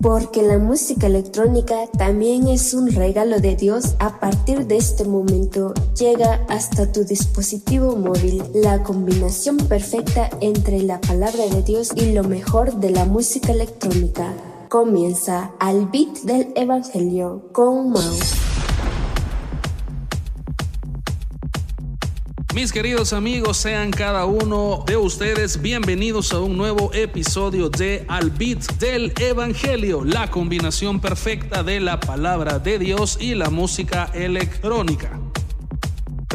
Porque la música electrónica también es un regalo de Dios. A partir de este momento llega hasta tu dispositivo móvil la combinación perfecta entre la palabra de Dios y lo mejor de la música electrónica. Comienza al beat del Evangelio con Mao. Mis queridos amigos, sean cada uno de ustedes bienvenidos a un nuevo episodio de Al Beat del Evangelio, la combinación perfecta de la palabra de Dios y la música electrónica.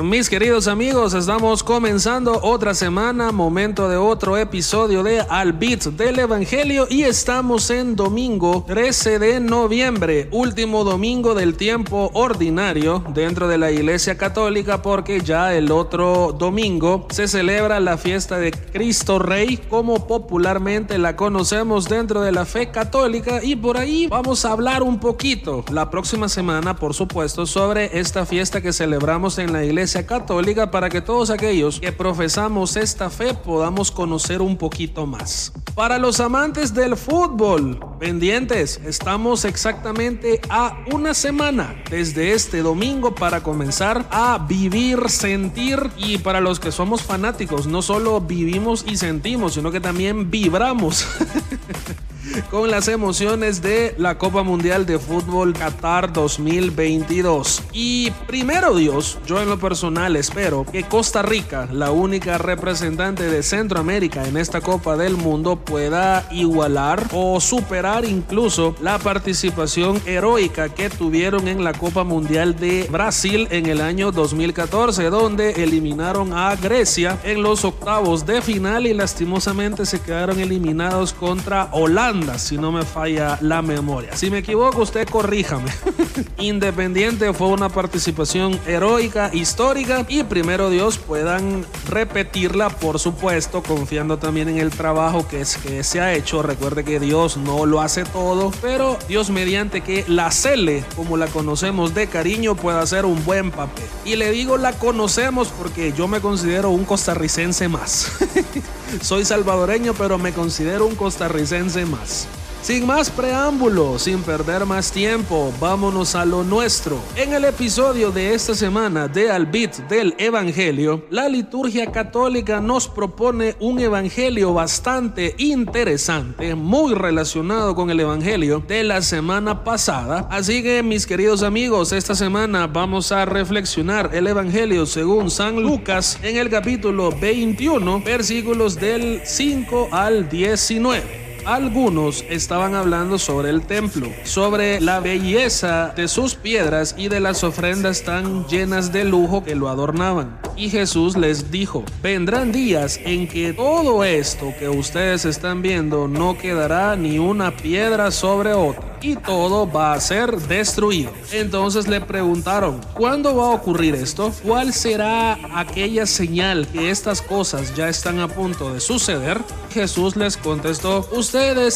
Mis queridos amigos, estamos comenzando otra semana, momento de otro episodio de Al Beat del Evangelio y estamos en domingo 13 de noviembre, último domingo del tiempo ordinario dentro de la Iglesia Católica porque ya el otro domingo se celebra la fiesta de Cristo Rey como popularmente la conocemos dentro de la fe católica y por ahí vamos a hablar un poquito la próxima semana, por supuesto, sobre esta fiesta que celebramos en la Iglesia Católica para que todos aquellos que profesamos esta fe podamos conocer un poquito más. Para los amantes del fútbol, pendientes, estamos exactamente a una semana desde este domingo para comenzar a vivir, sentir y para los que somos fanáticos, no solo vivimos y sentimos, sino que también vibramos. con las emociones de la Copa Mundial de Fútbol Qatar 2022. Y primero Dios, yo en lo personal espero que Costa Rica, la única representante de Centroamérica en esta Copa del Mundo, pueda igualar o superar incluso la participación heroica que tuvieron en la Copa Mundial de Brasil en el año 2014, donde eliminaron a Grecia en los octavos de final y lastimosamente se quedaron eliminados contra Holanda si no me falla la memoria. Si me equivoco, usted corríjame. Independiente fue una participación heroica, histórica y primero Dios puedan repetirla, por supuesto, confiando también en el trabajo que, que se ha hecho. Recuerde que Dios no lo hace todo, pero Dios mediante que la Cele, como la conocemos de cariño, pueda hacer un buen papel. Y le digo la conocemos porque yo me considero un costarricense más. Soy salvadoreño, pero me considero un costarricense más. Sin más preámbulo, sin perder más tiempo, vámonos a lo nuestro. En el episodio de esta semana de Albit del Evangelio, la liturgia católica nos propone un evangelio bastante interesante, muy relacionado con el evangelio de la semana pasada. Así que mis queridos amigos, esta semana vamos a reflexionar el evangelio según San Lucas en el capítulo 21, versículos del 5 al 19 algunos estaban hablando sobre el templo, sobre la belleza de sus piedras y de las ofrendas tan llenas de lujo que lo adornaban. Y Jesús les dijo, vendrán días en que todo esto que ustedes están viendo no quedará ni una piedra sobre otra y todo va a ser destruido. Entonces le preguntaron, ¿cuándo va a ocurrir esto? ¿Cuál será aquella señal que estas cosas ya están a punto de suceder? Jesús les contestó,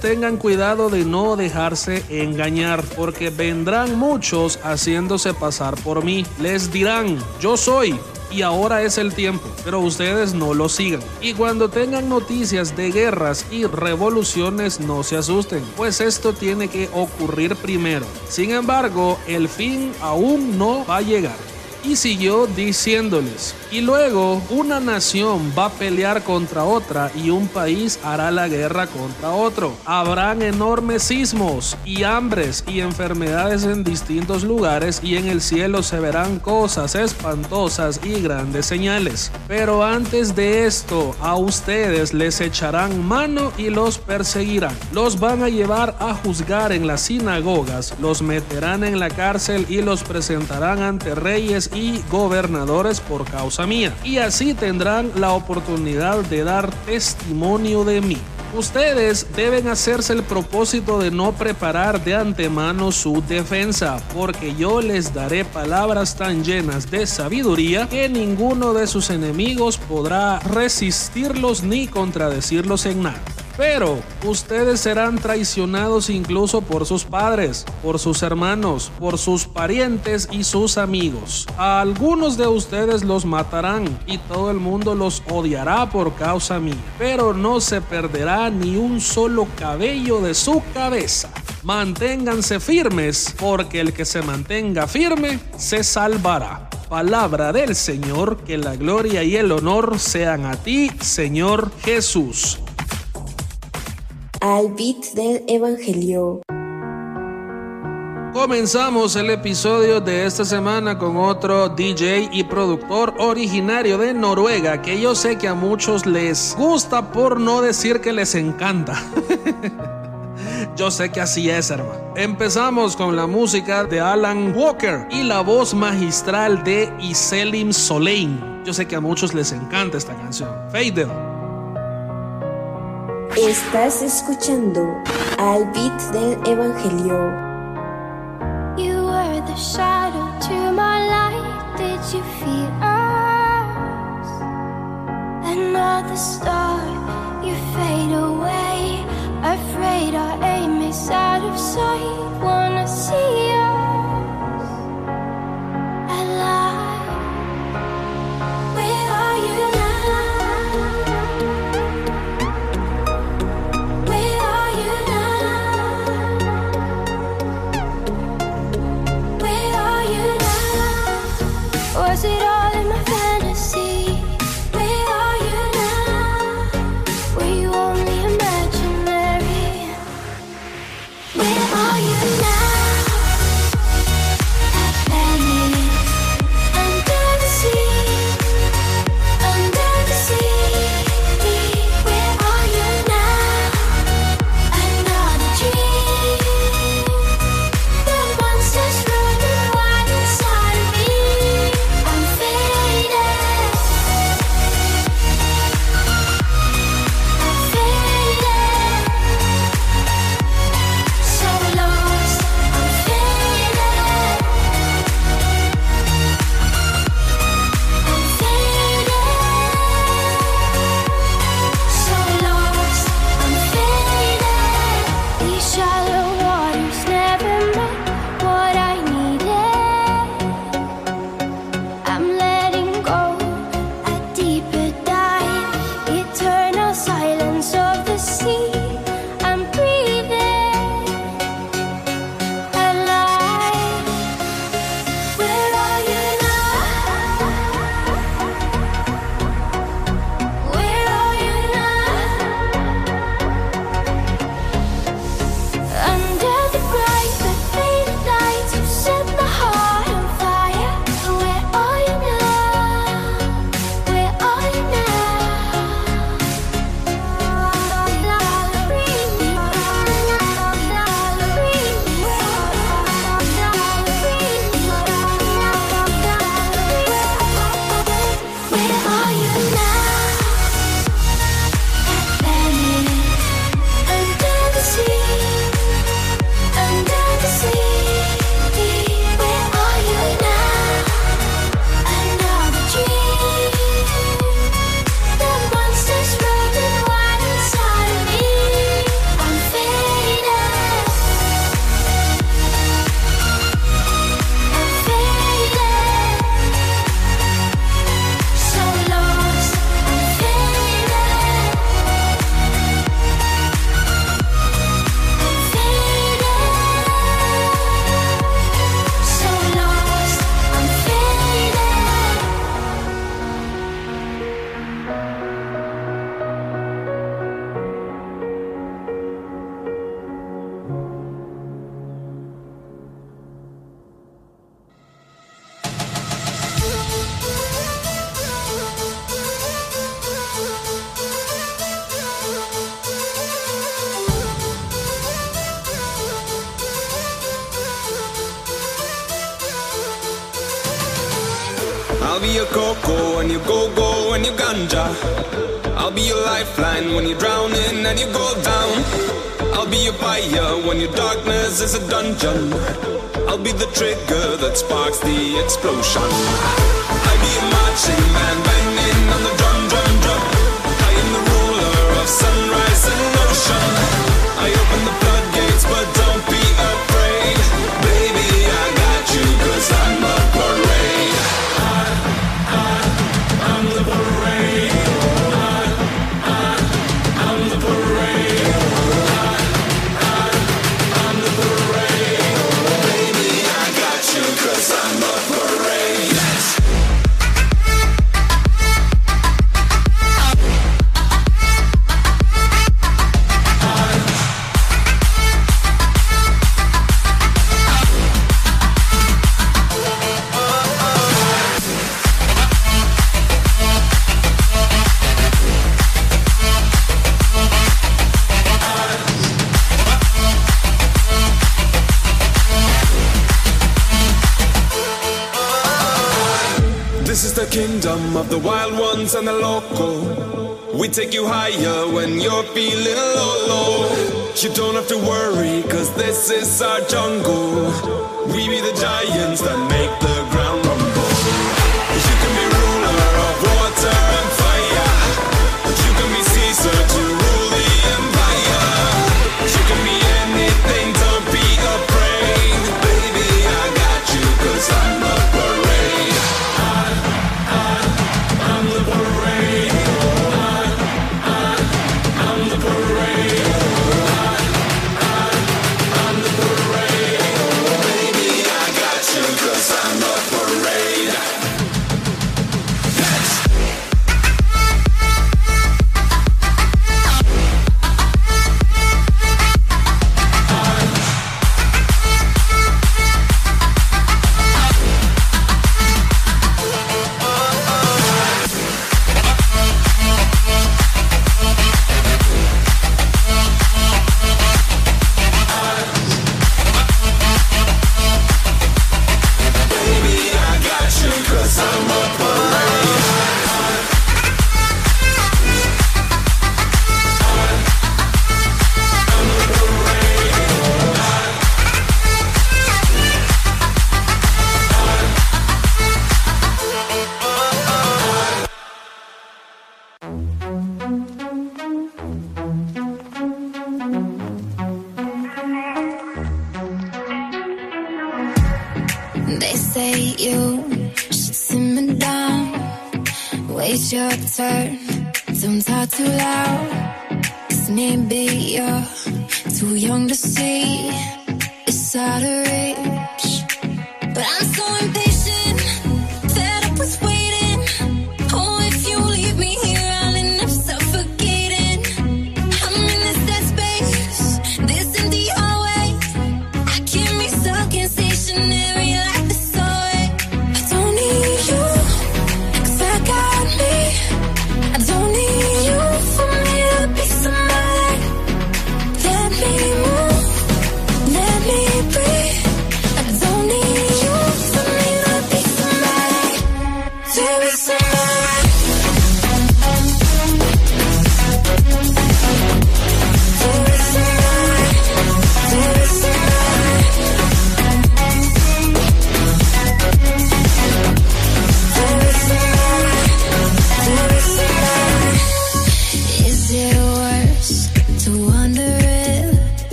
tengan cuidado de no dejarse engañar, porque vendrán muchos haciéndose pasar por mí. Les dirán, yo soy y ahora es el tiempo, pero ustedes no lo sigan. Y cuando tengan noticias de guerras y revoluciones, no se asusten, pues esto tiene que ocurrir primero. Sin embargo, el fin aún no va a llegar. Y siguió diciéndoles, y luego una nación va a pelear contra otra y un país hará la guerra contra otro. Habrán enormes sismos y hambres y enfermedades en distintos lugares y en el cielo se verán cosas espantosas y grandes señales. Pero antes de esto, a ustedes les echarán mano y los perseguirán. Los van a llevar a juzgar en las sinagogas, los meterán en la cárcel y los presentarán ante reyes gobernadores por causa mía, y así tendrán la oportunidad de dar testimonio de mí. Ustedes deben hacerse el propósito de no preparar de antemano su defensa, porque yo les daré palabras tan llenas de sabiduría que ninguno de sus enemigos podrá resistirlos ni contradecirlos en nada. Pero ustedes serán traicionados incluso por sus padres, por sus hermanos, por sus parientes y sus amigos. A algunos de ustedes los matarán y todo el mundo los odiará por causa mía. Pero no se perderá ni un solo cabello de su cabeza. Manténganse firmes, porque el que se mantenga firme se salvará. Palabra del Señor, que la gloria y el honor sean a ti, Señor Jesús. Al beat del Evangelio. Comenzamos el episodio de esta semana con otro DJ y productor originario de Noruega que yo sé que a muchos les gusta por no decir que les encanta. Yo sé que así es, hermano. Empezamos con la música de Alan Walker y la voz magistral de Iselim Solein. Yo sé que a muchos les encanta esta canción. Fadel. Estás escuchando al beat del Evangelio. shadow to my light. Did you feel us? Another star, you fade away. Afraid our aim is out of sight. Wanna see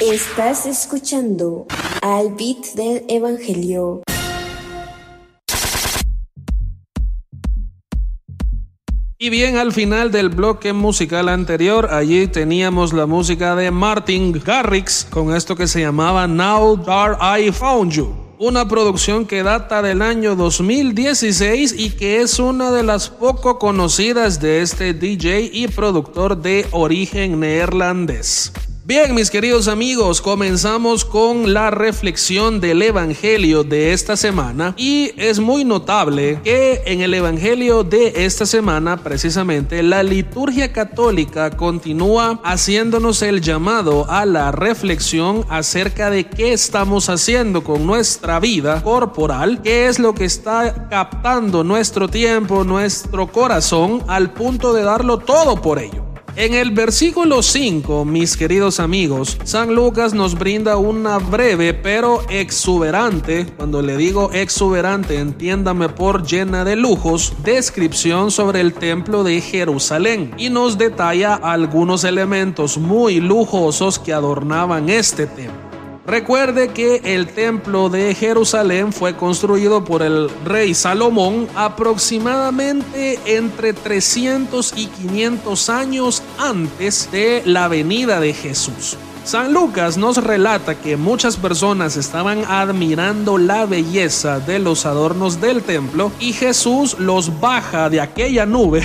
Estás escuchando al beat del Evangelio. Y bien, al final del bloque musical anterior, allí teníamos la música de Martin Garrix con esto que se llamaba Now That I Found You. Una producción que data del año 2016 y que es una de las poco conocidas de este DJ y productor de origen neerlandés. Bien, mis queridos amigos, comenzamos con la reflexión del Evangelio de esta semana y es muy notable que en el Evangelio de esta semana, precisamente, la liturgia católica continúa haciéndonos el llamado a la reflexión acerca de qué estamos haciendo con nuestra vida corporal, qué es lo que está captando nuestro tiempo, nuestro corazón, al punto de darlo todo por ello. En el versículo 5, mis queridos amigos, San Lucas nos brinda una breve pero exuberante, cuando le digo exuberante, entiéndame por llena de lujos, descripción sobre el templo de Jerusalén y nos detalla algunos elementos muy lujosos que adornaban este templo. Recuerde que el templo de Jerusalén fue construido por el rey Salomón aproximadamente entre 300 y 500 años antes de la venida de Jesús. San Lucas nos relata que muchas personas estaban admirando la belleza de los adornos del templo y Jesús los baja de aquella nube,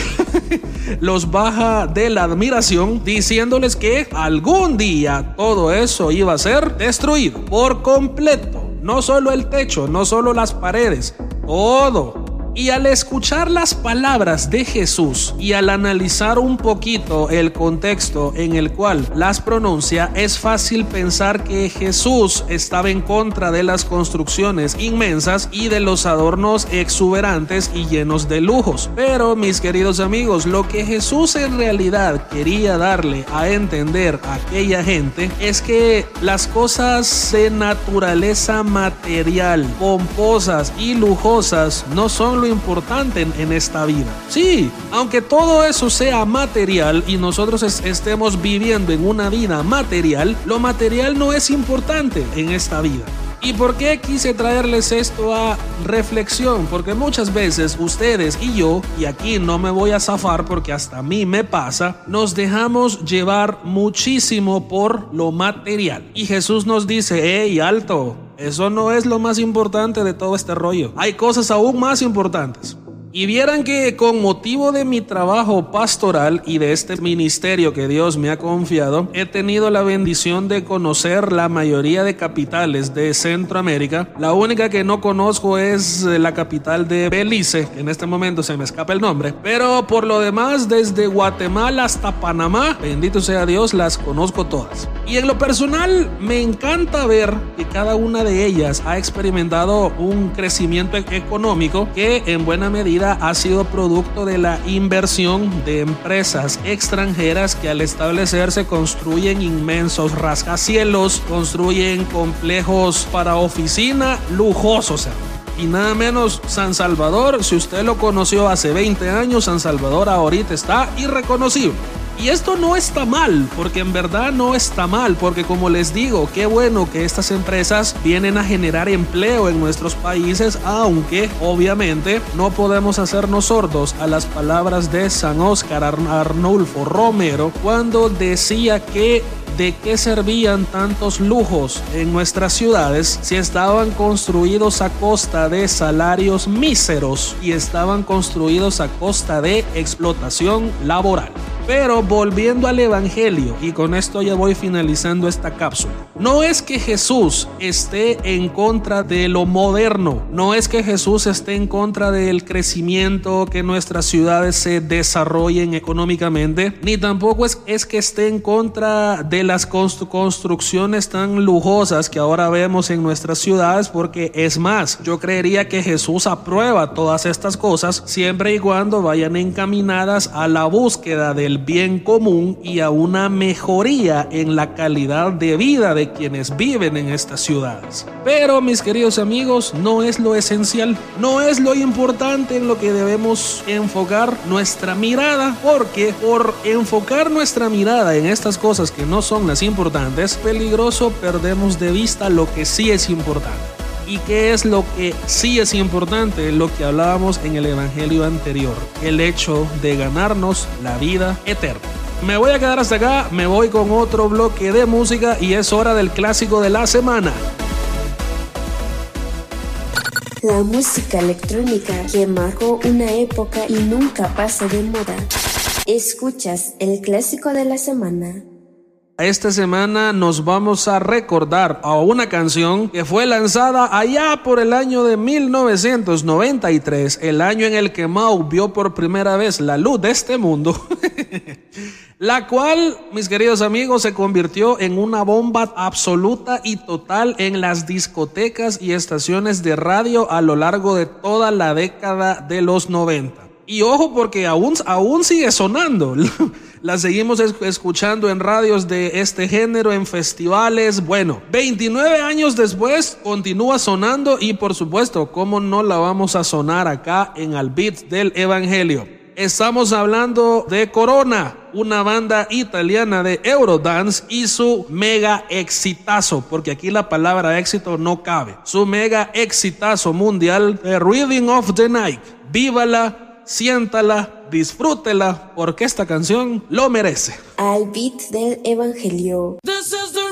los baja de la admiración diciéndoles que algún día todo eso iba a ser destruido por completo. No solo el techo, no solo las paredes, todo Y al escuchar las palabras de Jesús y al analizar un poquito el contexto en el cual las pronuncia, es fácil pensar que Jesús estaba en contra de las construcciones inmensas y de los adornos exuberantes y llenos de lujos. Pero mis queridos amigos, lo que Jesús en realidad quería darle a entender a aquella gente es que las cosas de naturaleza material, pomposas y lujosas no son importante en, esta vida. Sí, aunque todo eso sea material y nosotros es- estemos viviendo en una vida material, lo material no es importante en esta vida. ¿Y por qué quise traerles esto a reflexión? Porque muchas veces ustedes y yo, y aquí no me voy a zafar porque hasta a mí me pasa, nos dejamos llevar muchísimo por lo material. Y Jesús nos dice, hey, alto, eso no es lo más importante de todo este rollo. Hay cosas aún más importantes. Y vieran que con motivo de mi trabajo pastoral y de este ministerio que Dios me ha confiado, he tenido la bendición de conocer la mayoría de capitales de Centroamérica. La única que no conozco es eh, la capital de Belice, en este momento se me escapa el nombre. Pero por lo demás, desde Guatemala hasta Panamá, bendito sea Dios, las conozco todas. Y en lo personal, me encanta ver que cada una de ellas ha experimentado un crecimiento económico que en buena medida ha sido producto de la inversión de empresas extranjeras que al establecerse construyen inmensos rascacielos, construyen complejos para oficina lujosos. Y nada menos San Salvador, si usted lo conoció hace 20 años, San Salvador ahorita está irreconocible. Y esto no está mal, porque en verdad no está mal, porque como les digo, qué bueno que estas empresas vienen a generar empleo en nuestros países, aunque obviamente no podemos hacernos sordos a las palabras de San Óscar Ar- Arnulfo Romero cuando decía que ¿De qué servían tantos lujos en nuestras ciudades si estaban construidos a costa de salarios míseros y estaban construidos a costa de explotación laboral? Pero volviendo al Evangelio, y con esto ya voy finalizando esta cápsula, no es que Jesús esté en contra de lo moderno, no es que Jesús esté en contra del crecimiento, que nuestras ciudades se desarrollen económicamente, ni tampoco es, es que esté en contra de las constru- construcciones tan lujosas que ahora vemos en nuestras ciudades, porque es más, yo creería que Jesús aprueba todas estas cosas siempre y cuando vayan encaminadas a la búsqueda del bien común y a una mejoría en la calidad de vida de quienes viven en estas ciudades. Pero mis queridos amigos, no es lo esencial, no es lo importante en lo que debemos enfocar nuestra mirada, porque por enfocar nuestra mirada en estas cosas que no son las importantes, peligroso perdemos de vista lo que sí es importante. ¿Y qué es lo que sí es importante? Lo que hablábamos en el Evangelio anterior, el hecho de ganarnos la vida eterna. Me voy a quedar hasta acá, me voy con otro bloque de música y es hora del clásico de la semana. La música electrónica que marcó una época y nunca pasa de moda. Escuchas el clásico de la semana. Esta semana nos vamos a recordar a una canción que fue lanzada allá por el año de 1993, el año en el que Mao vio por primera vez la luz de este mundo, la cual, mis queridos amigos, se convirtió en una bomba absoluta y total en las discotecas y estaciones de radio a lo largo de toda la década de los 90. Y ojo porque aún, aún sigue sonando. La seguimos es- escuchando en radios de este género, en festivales. Bueno, 29 años después continúa sonando y por supuesto, ¿cómo no la vamos a sonar acá en Al Beat del Evangelio? Estamos hablando de Corona, una banda italiana de Eurodance y su mega exitazo, porque aquí la palabra éxito no cabe. Su mega exitazo mundial, The Reading of the Night. Vívala, siéntala, disfrútela, porque esta canción lo merece. Al beat del Evangelio. This is the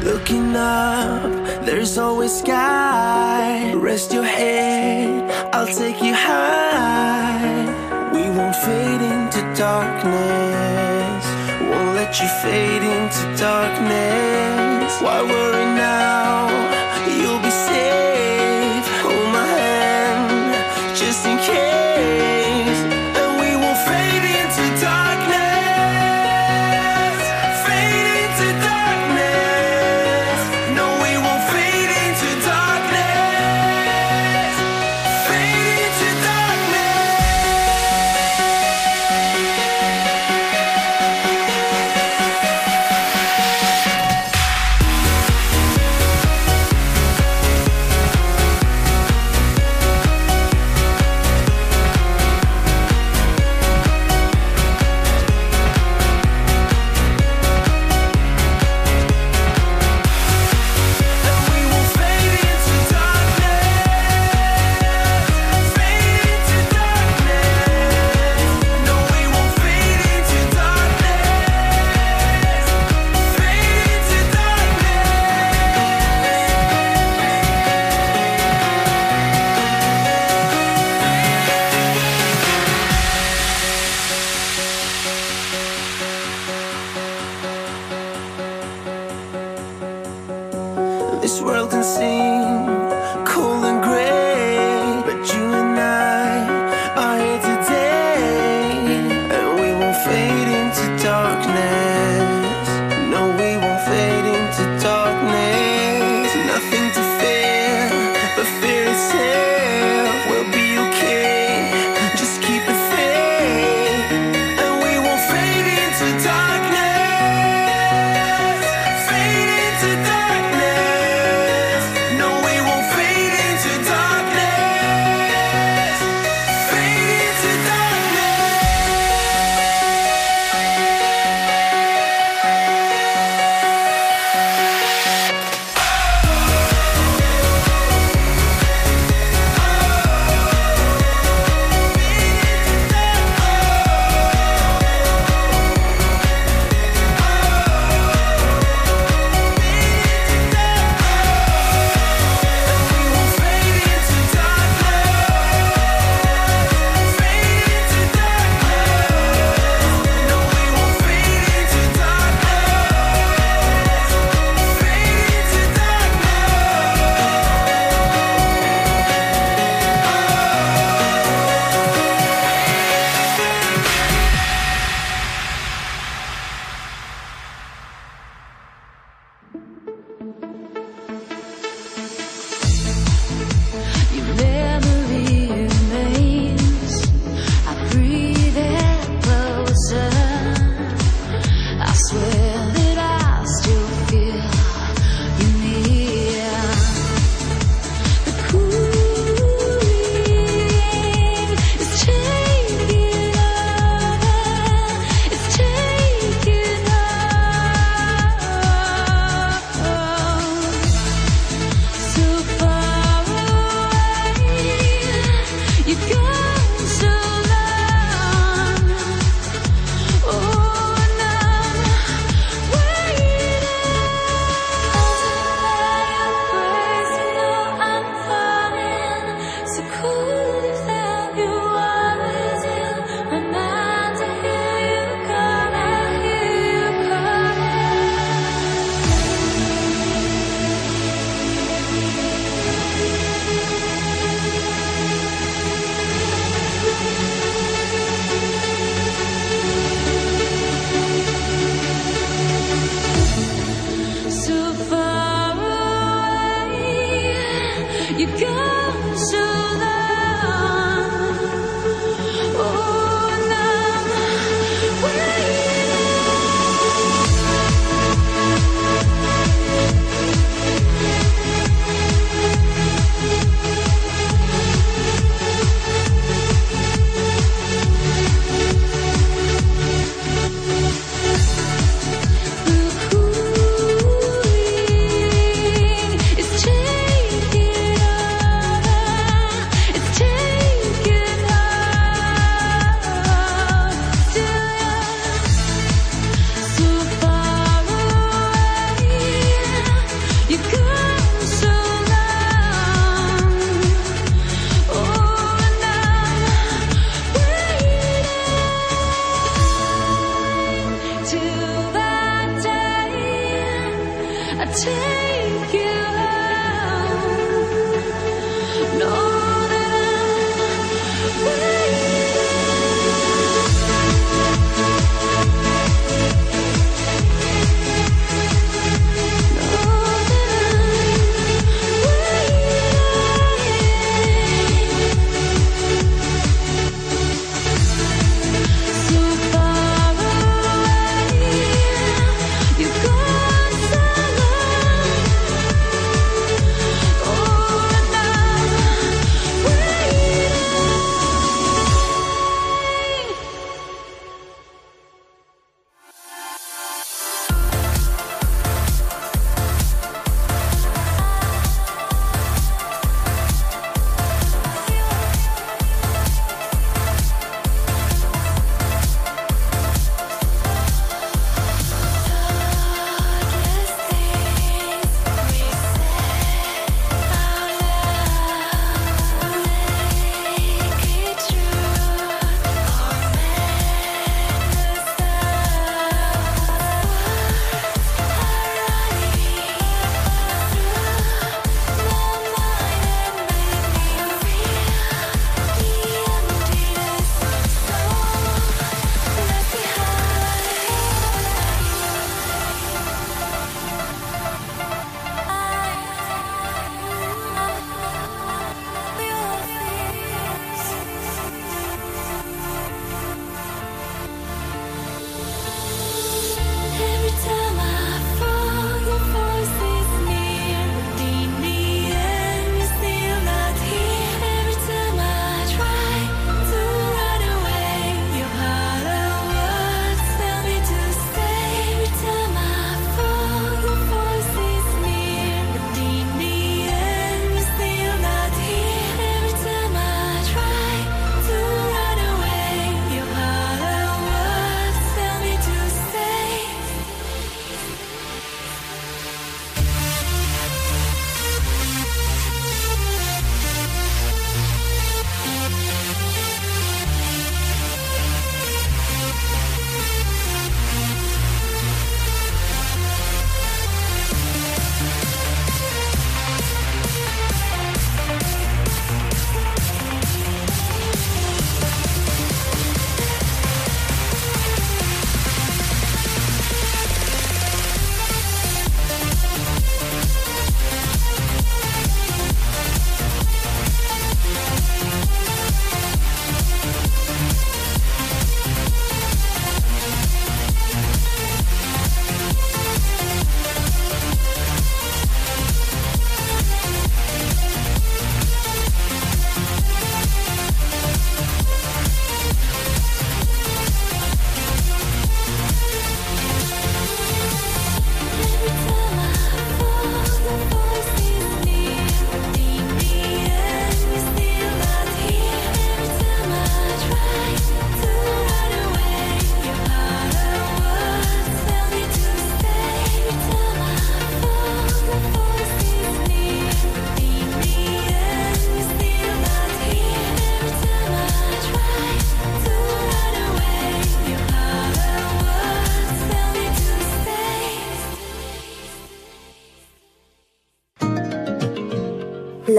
Looking up, there's always sky. Rest your head, I'll take you high. We won't fade into darkness. Won't let you fade into darkness. Why worry now?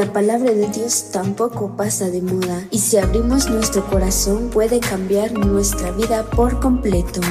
La palabra de Dios tampoco pasa de moda y si abrimos nuestro corazón puede cambiar nuestra vida por completo.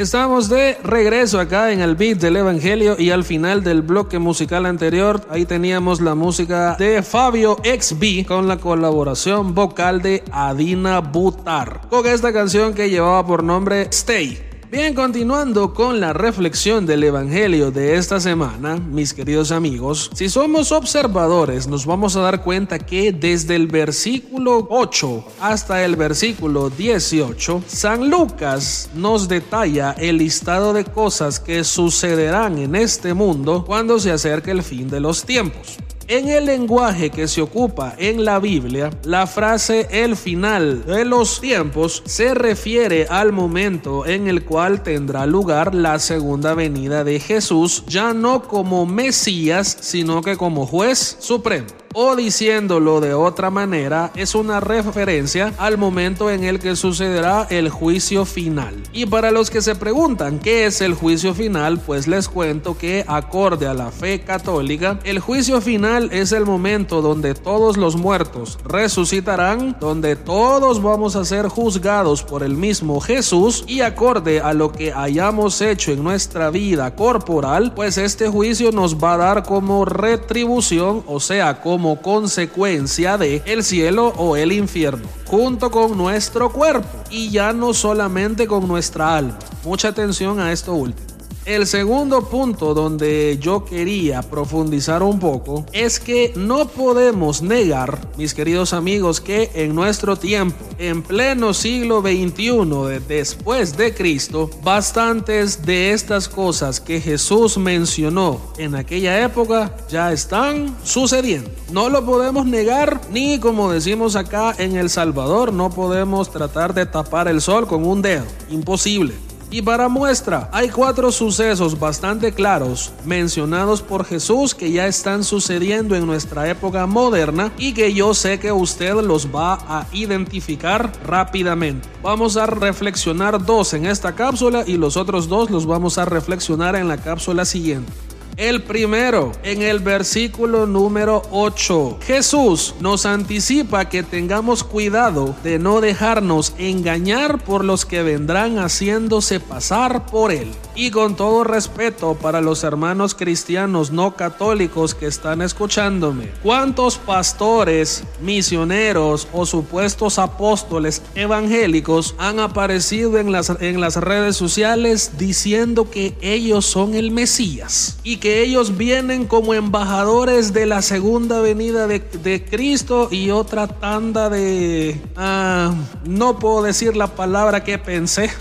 Estamos de regreso acá en el beat del Evangelio y al final del bloque musical anterior, ahí teníamos la música de Fabio XB con la colaboración vocal de Adina Butar, con esta canción que llevaba por nombre Stay. Bien, continuando con la reflexión del Evangelio de esta semana, mis queridos amigos, si somos observadores nos vamos a dar cuenta que desde el versículo 8 hasta el versículo 18, San Lucas nos detalla el listado de cosas que sucederán en este mundo cuando se acerque el fin de los tiempos. En el lenguaje que se ocupa en la Biblia, la frase el final de los tiempos se refiere al momento en el cual tendrá lugar la segunda venida de Jesús, ya no como Mesías, sino que como juez supremo o diciéndolo de otra manera, es una referencia al momento en el que sucederá el juicio final. Y para los que se preguntan qué es el juicio final, pues les cuento que acorde a la fe católica, el juicio final es el momento donde todos los muertos resucitarán, donde todos vamos a ser juzgados por el mismo Jesús y acorde a lo que hayamos hecho en nuestra vida corporal, pues este juicio nos va a dar como retribución, o sea, como como consecuencia de el cielo o el infierno, junto con nuestro cuerpo y ya no solamente con nuestra alma. Mucha atención a esto último. El segundo punto donde yo quería profundizar un poco es que no podemos negar, mis queridos amigos, que en nuestro tiempo, en pleno siglo XXI después de Cristo, bastantes de estas cosas que Jesús mencionó en aquella época ya están sucediendo. No lo podemos negar ni como decimos acá en El Salvador, no podemos tratar de tapar el sol con un dedo. Imposible. Y para muestra, hay cuatro sucesos bastante claros mencionados por Jesús que ya están sucediendo en nuestra época moderna y que yo sé que usted los va a identificar rápidamente. Vamos a reflexionar dos en esta cápsula y los otros dos los vamos a reflexionar en la cápsula siguiente. El primero, en el versículo número 8, Jesús nos anticipa que tengamos cuidado de no dejarnos engañar por los que vendrán haciéndose pasar por Él. Y con todo respeto para los hermanos cristianos no católicos que están escuchándome, ¿cuántos pastores, misioneros o supuestos apóstoles evangélicos han aparecido en las, en las redes sociales diciendo que ellos son el Mesías y que ellos vienen como embajadores de la segunda venida de, de Cristo y otra tanda de... ah, no puedo decir la palabra que pensé.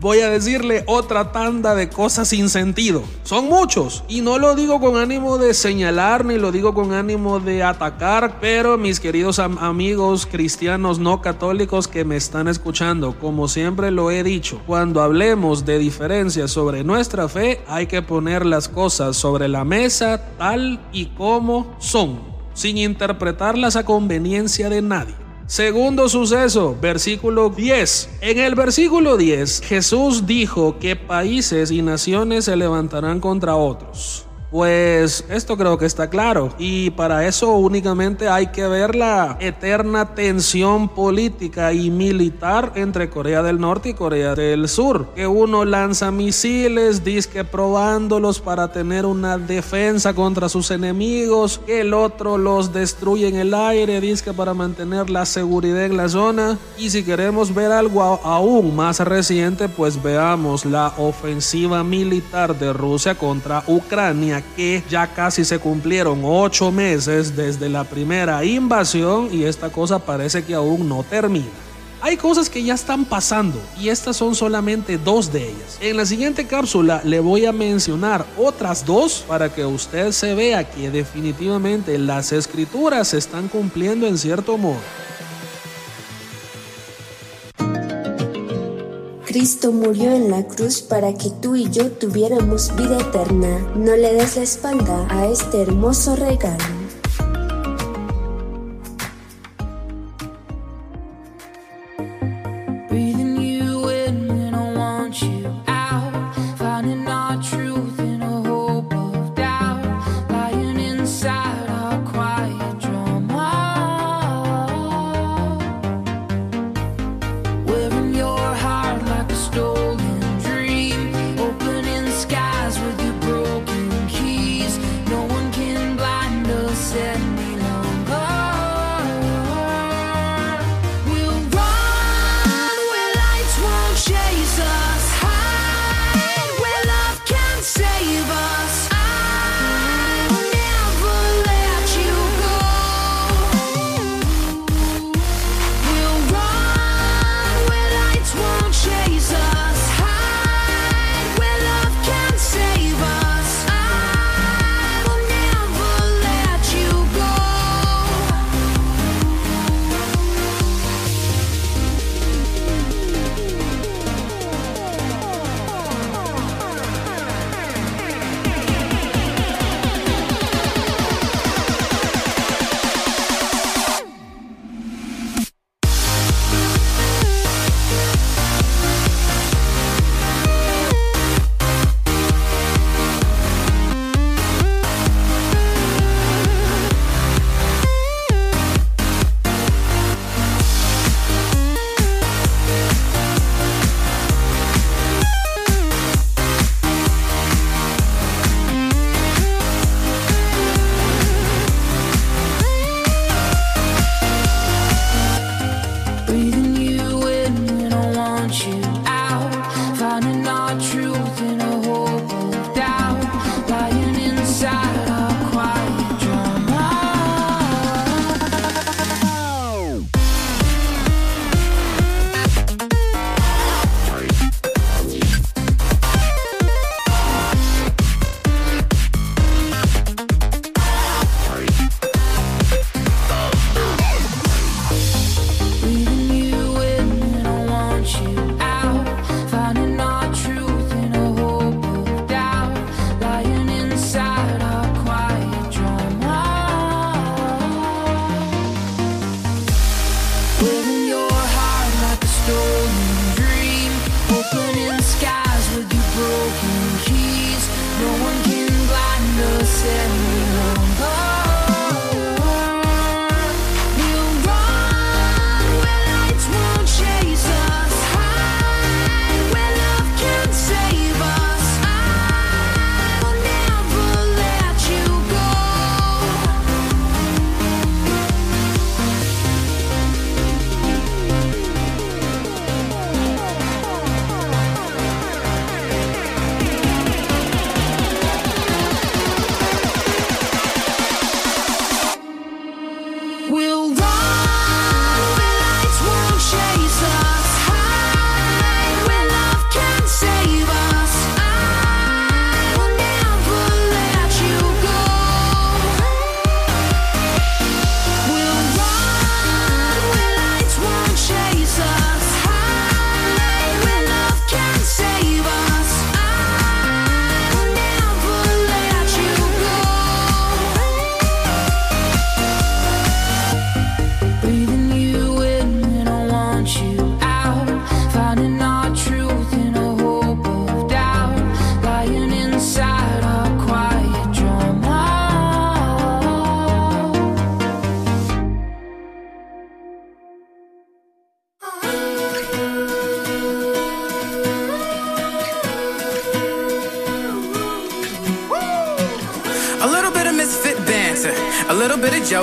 Voy a decirle otra tanda de cosas sin sentido. Son muchos. Y no lo digo con ánimo de señalar ni lo digo con ánimo de atacar. Pero mis queridos am- amigos cristianos no católicos que me están escuchando, como siempre lo he dicho, cuando hablemos de diferencias sobre nuestra fe, hay que poner las cosas sobre la mesa tal y como son, sin interpretarlas a conveniencia de nadie. Segundo suceso, versículo 10. En el versículo 10, Jesús dijo que países y naciones se levantarán contra otros. Pues esto creo que está claro y para eso únicamente hay que ver la eterna tensión política y militar entre Corea del Norte y Corea del Sur. Que uno lanza misiles, disque probándolos para tener una defensa contra sus enemigos, que el otro los destruye en el aire, disque para mantener la seguridad en la zona. Y si queremos ver algo aún más reciente, pues veamos la ofensiva militar de Rusia contra Ucrania, que ya casi se cumplieron ocho meses desde la primera invasión y esta cosa parece que aún no termina. Hay cosas que ya están pasando y estas son solamente dos de ellas. En la siguiente cápsula le voy a mencionar otras dos para que usted se vea que definitivamente las escrituras se están cumpliendo en cierto modo. Cristo murió en la cruz para que tú y yo tuviéramos vida eterna. No le des la espalda a este hermoso regalo.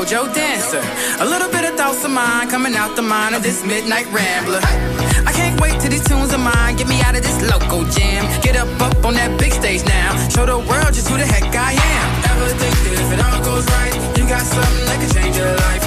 Joe dancer. A little bit of thoughts of mine coming out the mind of this midnight rambler. I can't wait till these tunes of mine get me out of this local jam. Get up, up on that big stage now. Show the world just who the heck I am. Ever think that if it all goes right, you got something that could change your life?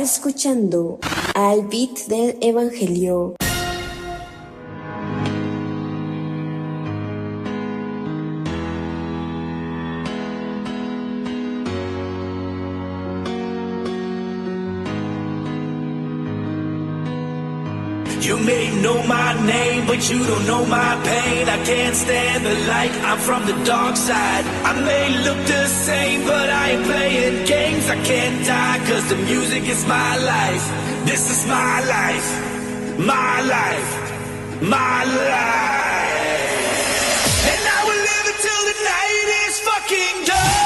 Escuchando al beat del Evangelio. You may know my name, but you don't know my pain. I can't stand the light, I'm from the dark side. I may look the same, but I ain't playing games. I can't die, cause the music is my life. This is my life, my life, my life. And I will live until the night is fucking done.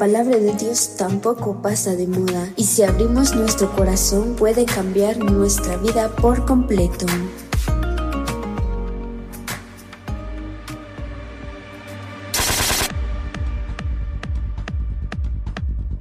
Palabra de Dios tampoco pasa de moda y si abrimos nuestro corazón puede cambiar nuestra vida por completo.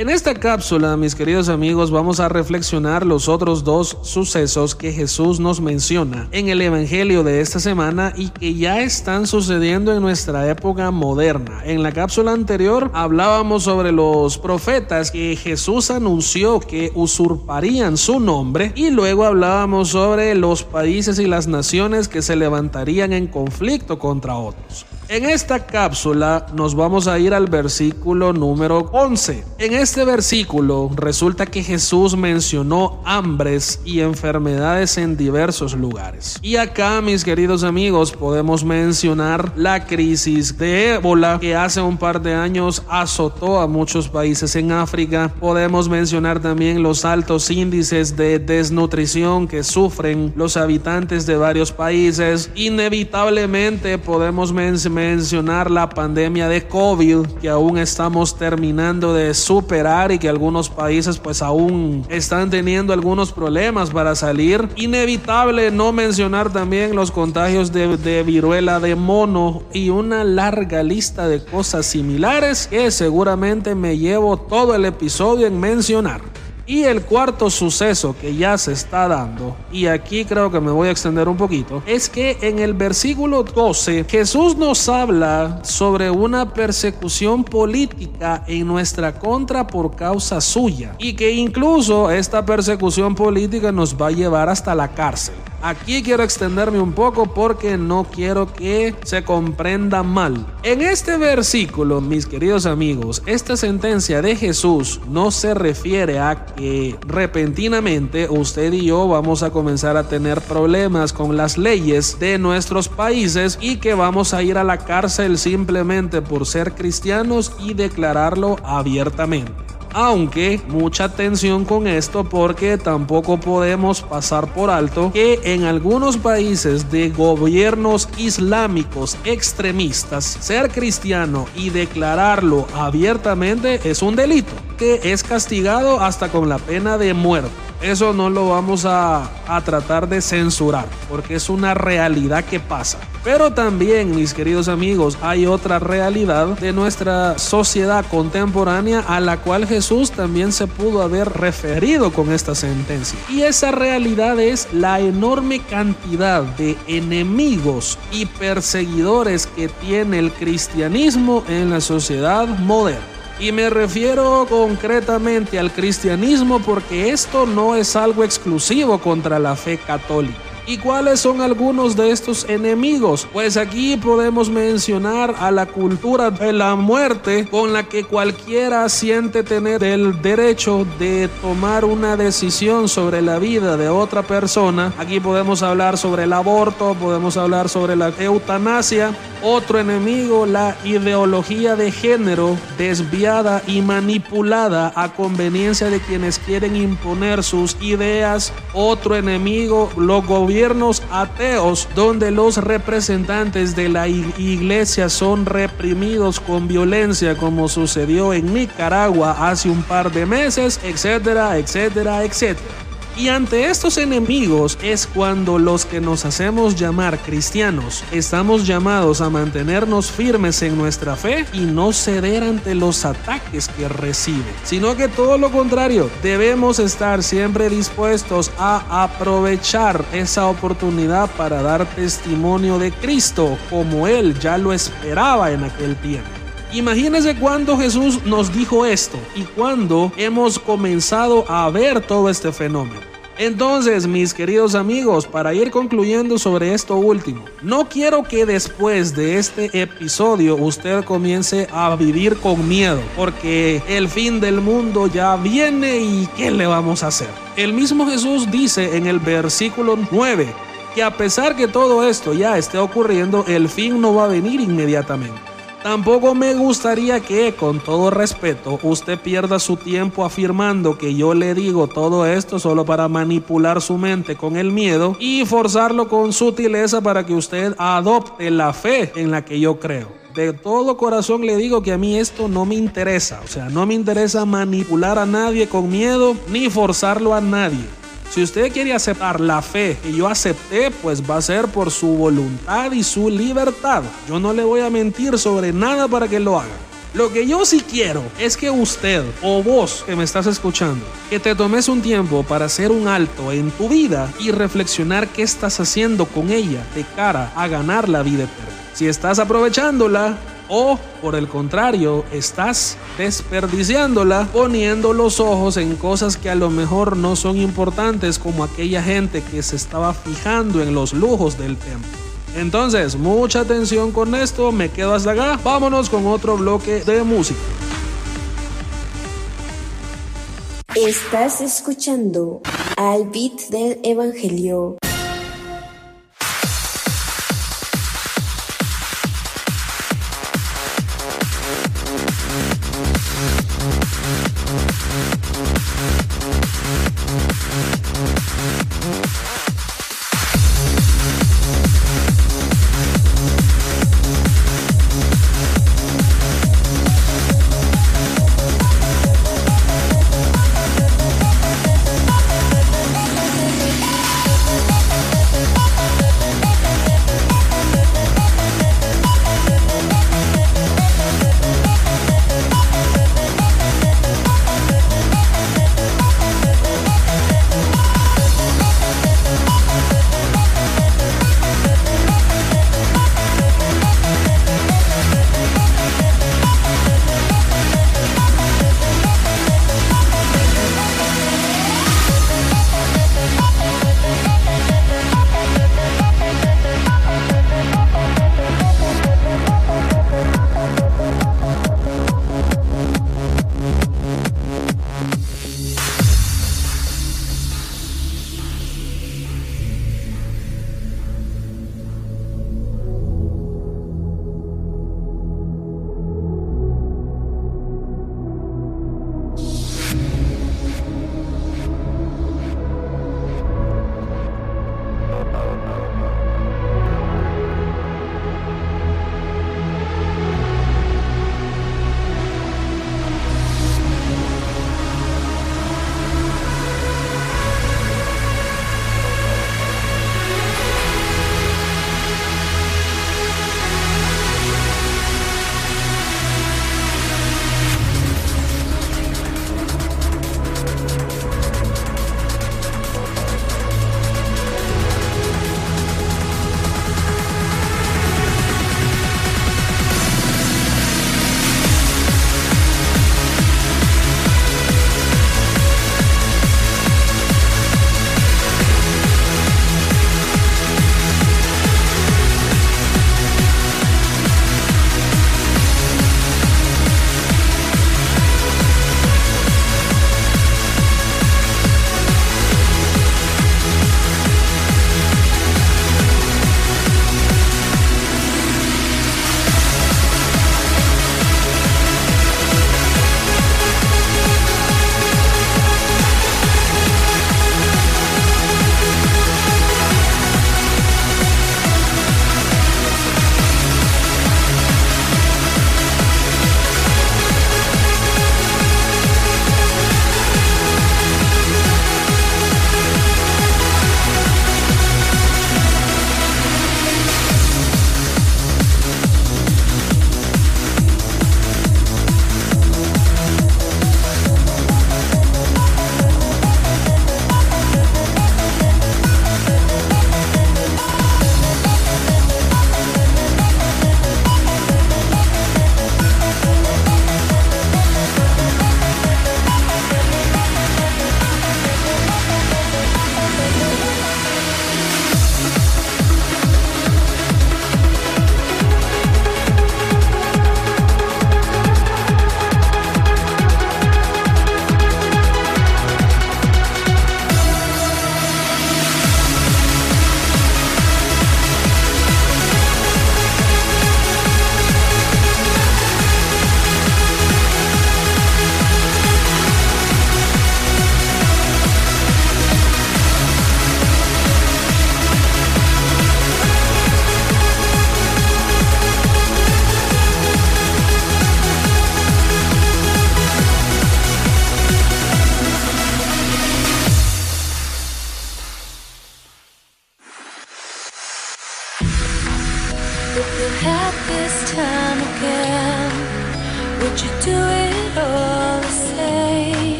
En esta cápsula, mis queridos amigos, vamos a reflexionar los otros dos sucesos que Jesús nos menciona en el Evangelio de esta semana y que ya están sucediendo en nuestra época moderna. En la cápsula anterior hablábamos sobre los profetas que Jesús anunció que usurparían su nombre y luego hablábamos sobre los países y las naciones que se levantarían en conflicto contra otros. En esta cápsula nos vamos a ir al versículo número 11. En este versículo resulta que Jesús mencionó hambres y enfermedades en diversos lugares. Y acá, mis queridos amigos, podemos mencionar la crisis de ébola que hace un par de años azotó a muchos países en África. Podemos mencionar también los altos índices de desnutrición que sufren los habitantes de varios países. Inevitablemente podemos mencionar mencionar la pandemia de COVID que aún estamos terminando de superar y que algunos países pues aún están teniendo algunos problemas para salir. Inevitable no mencionar también los contagios de, de viruela de mono y una larga lista de cosas similares que seguramente me llevo todo el episodio en mencionar. Y el cuarto suceso que ya se está dando, y aquí creo que me voy a extender un poquito, es que en el versículo 12 Jesús nos habla sobre una persecución política en nuestra contra por causa suya y que incluso esta persecución política nos va a llevar hasta la cárcel. Aquí quiero extenderme un poco porque no quiero que se comprenda mal. En este versículo, mis queridos amigos, esta sentencia de Jesús no se refiere a que repentinamente usted y yo vamos a comenzar a tener problemas con las leyes de nuestros países y que vamos a ir a la cárcel simplemente por ser cristianos y declararlo abiertamente. Aunque mucha atención con esto porque tampoco podemos pasar por alto que en algunos países de gobiernos islámicos extremistas ser cristiano y declararlo abiertamente es un delito que es castigado hasta con la pena de muerte. Eso no lo vamos a, a, tratar de censurar, porque es una realidad que pasa. Pero también, mis queridos amigos, hay otra realidad de nuestra sociedad contemporánea a la cual Jesús también se pudo haber referido con esta sentencia. Y esa realidad es la enorme cantidad de enemigos y perseguidores que tiene el cristianismo en la sociedad moderna. Y me refiero concretamente al cristianismo porque esto no es algo exclusivo contra la fe católica. ¿Y cuáles son algunos de estos enemigos? Pues aquí podemos mencionar a la cultura de la muerte con la que cualquiera siente tener el derecho de tomar una decisión sobre la vida de otra persona. Aquí podemos hablar sobre el aborto, podemos hablar sobre la eutanasia Otro enemigo, la ideología de género desviada y manipulada a conveniencia de quienes quieren imponer sus ideas. Otro enemigo, los gobiernos ateos, donde los representantes de la iglesia son reprimidos con violencia, como sucedió en Nicaragua hace un par de meses, etcétera, etcétera, etcétera. Y ante estos enemigos es cuando los que nos hacemos llamar cristianos estamos llamados a mantenernos firmes en nuestra fe y no ceder ante los ataques que recibe, sino que todo lo contrario, debemos estar siempre dispuestos a aprovechar esa oportunidad para dar testimonio de Cristo como Él ya lo esperaba en aquel tiempo. Imagínense cuando Jesús nos dijo esto y cuando hemos comenzado a ver todo este fenómeno. Entonces, mis queridos amigos, para ir concluyendo sobre esto último, no quiero que después de este episodio usted comience a vivir con miedo, porque el fin del mundo ya viene y ¿qué le vamos a hacer? El mismo Jesús dice en el versículo 9 que a pesar que todo esto ya esté ocurriendo, el fin no va a venir inmediatamente. Tampoco me gustaría que, con todo respeto, usted pierda su tiempo afirmando que yo le digo todo esto solo para manipular su mente con el miedo y forzarlo con sutileza para que usted adopte la fe en la que yo creo. De todo corazón le digo que a mí esto no me interesa. O sea, no me interesa manipular a nadie con miedo ni forzarlo a nadie. Si usted quiere aceptar la fe que yo acepté, pues va a ser por su voluntad y su libertad. Yo no le voy a mentir sobre nada para que lo haga. Lo que yo sí quiero es que usted o vos que me estás escuchando, que te tomes un tiempo para hacer un alto en tu vida y reflexionar qué estás haciendo con ella de cara a ganar la vida eterna. Si estás aprovechándola, o por el contrario, estás desperdiciándola poniendo los ojos en cosas que a lo mejor no son importantes como aquella gente que se estaba fijando en los lujos del templo. Entonces, mucha atención con esto, me quedo hasta acá, vámonos con otro bloque de música. Estás escuchando al beat del Evangelio.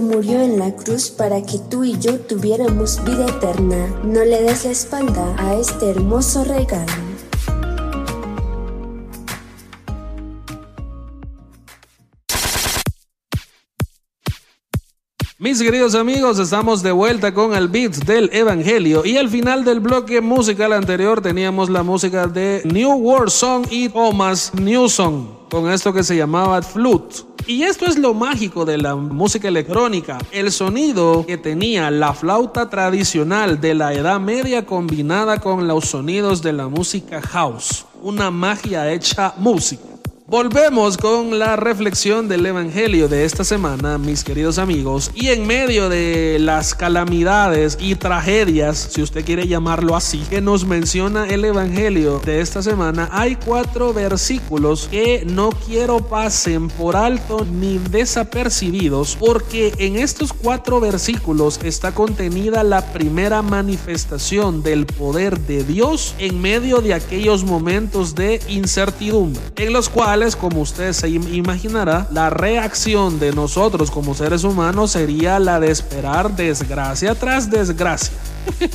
Murió en la cruz para que tú y yo tuviéramos vida eterna. No le des la espalda a este hermoso regalo. Mis queridos amigos, estamos de vuelta con el beat del Evangelio y al final del bloque musical anterior teníamos la música de New World Song y Thomas Newson con esto que se llamaba Flute. Y esto es lo mágico de la música electrónica, el sonido que tenía la flauta tradicional de la Edad Media combinada con los sonidos de la música house, una magia hecha música. Volvemos con la reflexión del Evangelio de esta semana, mis queridos amigos, y en medio de las calamidades y tragedias, si usted quiere llamarlo así, que nos menciona el Evangelio de esta semana, hay cuatro versículos que no quiero pasen por alto ni desapercibidos, porque en estos cuatro versículos está contenida la primera manifestación del poder de Dios en medio de aquellos momentos de incertidumbre, en los cuales como usted se imaginará, la reacción de nosotros como seres humanos sería la de esperar desgracia tras desgracia.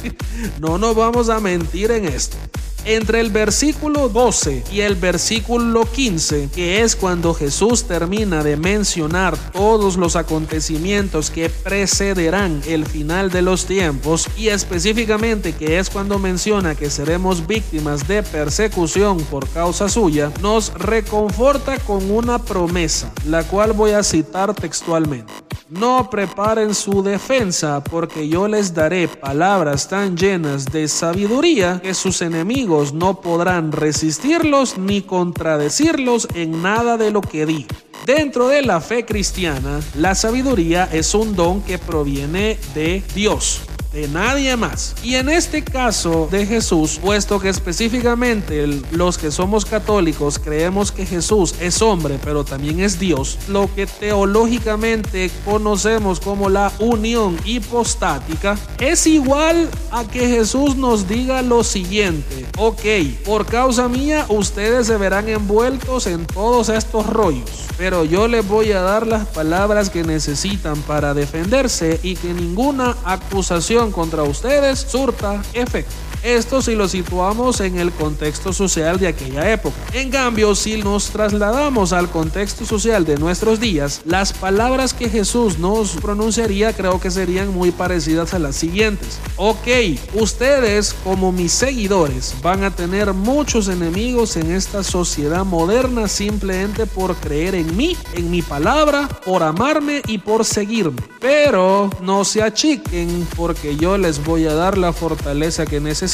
no nos vamos a mentir en esto. Entre el versículo 12 y el versículo 15, que es cuando Jesús termina de mencionar todos los acontecimientos que precederán el final de los tiempos, y específicamente que es cuando menciona que seremos víctimas de persecución por causa suya, nos reconforta con una promesa, la cual voy a citar textualmente. No preparen su defensa, porque yo les daré palabras tan llenas de sabiduría que sus enemigos no podrán resistirlos ni contradecirlos en nada de lo que diga. Dentro de la fe cristiana, la sabiduría es un don que proviene de Dios de nadie más. Y en este caso de Jesús, puesto que específicamente los que somos católicos creemos que Jesús es hombre, pero también es Dios, lo que teológicamente conocemos como la unión hipostática, es igual a que Jesús nos diga lo siguiente, ok, por causa mía ustedes se verán envueltos en todos estos rollos, pero yo les voy a dar las palabras que necesitan para defenderse y que ninguna acusación contra ustedes surta efecto. Esto si lo situamos en el contexto social de aquella época. En cambio, si nos trasladamos al contexto social de nuestros días, las palabras que Jesús nos pronunciaría creo que serían muy parecidas a las siguientes. Ok, ustedes como mis seguidores van a tener muchos enemigos en esta sociedad moderna simplemente por creer en mí, en mi palabra, por amarme y por seguirme. Pero no se achiquen porque yo les voy a dar la fortaleza que necesitan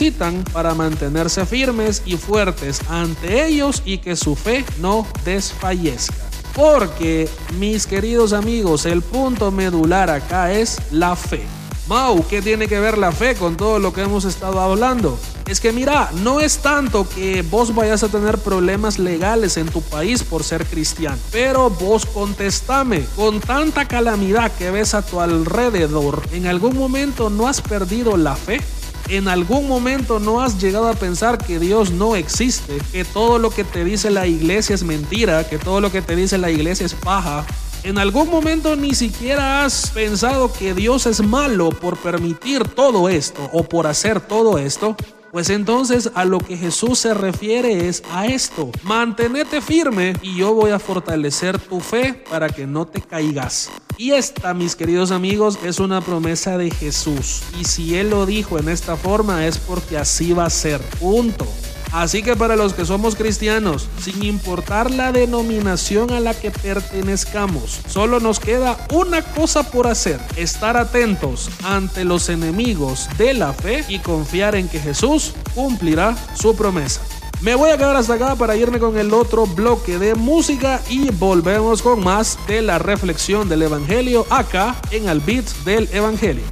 para mantenerse firmes y fuertes ante ellos y que su fe no desfallezca. Porque, mis queridos amigos, el punto medular acá es la fe. Mau, ¿qué tiene que ver la fe con todo lo que hemos estado hablando? Es que mira, no es tanto que vos vayas a tener problemas legales en tu país por ser cristiano, pero vos contestame, con tanta calamidad que ves a tu alrededor, ¿en algún momento no has perdido la fe? ¿En algún momento no has llegado a pensar que Dios no existe? Que todo lo que te dice la iglesia es mentira, que todo lo que te dice la iglesia es paja. ¿En algún momento ni siquiera has pensado que Dios es malo por permitir todo esto o por hacer todo esto? Pues entonces a lo que Jesús se refiere es a esto. Mantenete firme y yo voy a fortalecer tu fe para que no te caigas. Y esta, mis queridos amigos, es una promesa de Jesús. Y si Él lo dijo en esta forma es porque así va a ser. Punto. Así que para los que somos cristianos, sin importar la denominación a la que pertenezcamos, solo nos queda una cosa por hacer, estar atentos ante los enemigos de la fe y confiar en que Jesús cumplirá su promesa. Me voy a quedar hasta acá para irme con el otro bloque de música y volvemos con más de la reflexión del Evangelio acá en Al Beat del Evangelio.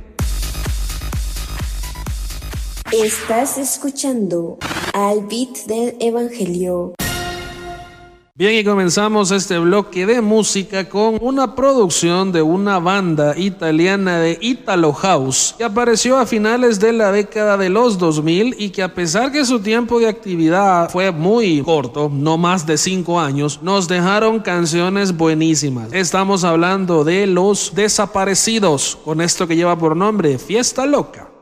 Estás escuchando al beat del Evangelio. Bien, y comenzamos este bloque de música con una producción de una banda italiana de Italo House que apareció a finales de la década de los 2000 y que a pesar que su tiempo de actividad fue muy corto, no más de 5 años, nos dejaron canciones buenísimas. Estamos hablando de Los Desaparecidos, con esto que lleva por nombre Fiesta Loca.